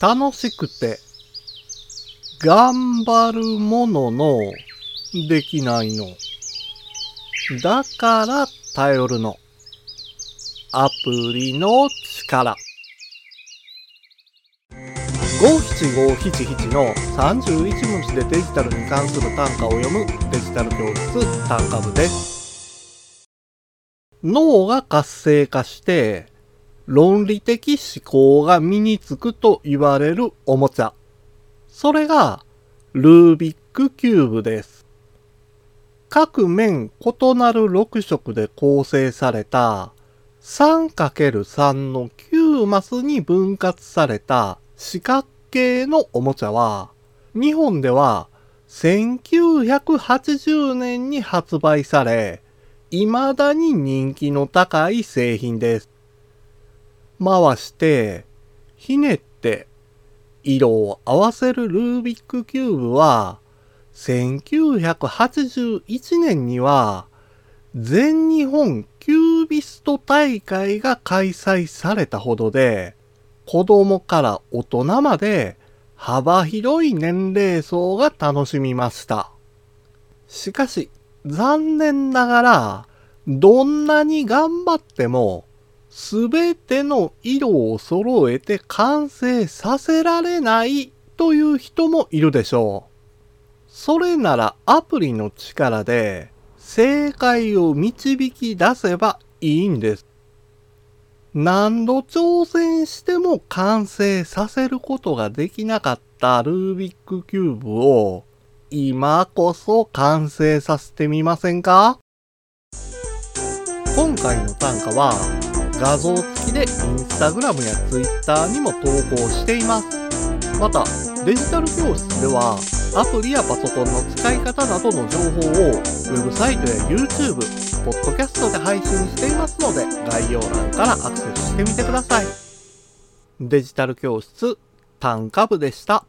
楽しくて、頑張るものの、できないの。だから頼るの。アプリの力。五七五七七の31文字でデジタルに関する単価を読むデジタル教室単価部です。脳が活性化して論理的思考が身につくと言われるおもちゃ。それがルービックキューブです。各面異なる6色で構成された 3×3 の9マスに分割された四角形のおもちゃは、日本では1980年に発売され、未だに人気の高い製品です。回して、ひねって、色を合わせるルービックキューブは、1981年には、全日本キュービスト大会が開催されたほどで、子供から大人まで幅広い年齢層が楽しみました。しかし、残念ながら、どんなに頑張っても、すべての色を揃えて完成させられないという人もいるでしょう。それならアプリの力で正解を導き出せばいいんです。何度挑戦しても完成させることができなかったルービックキューブを今こそ完成させてみませんか？今回の単価は画像付きでインスタグラムやツイッターにも投稿しています。また、デジタル教室ではアプリやパソコンの使い方などの情報をウェブサイトや YouTube、ポッドキャストで配信していますので概要欄からアクセスしてみてください。デジタル教室単価部でした。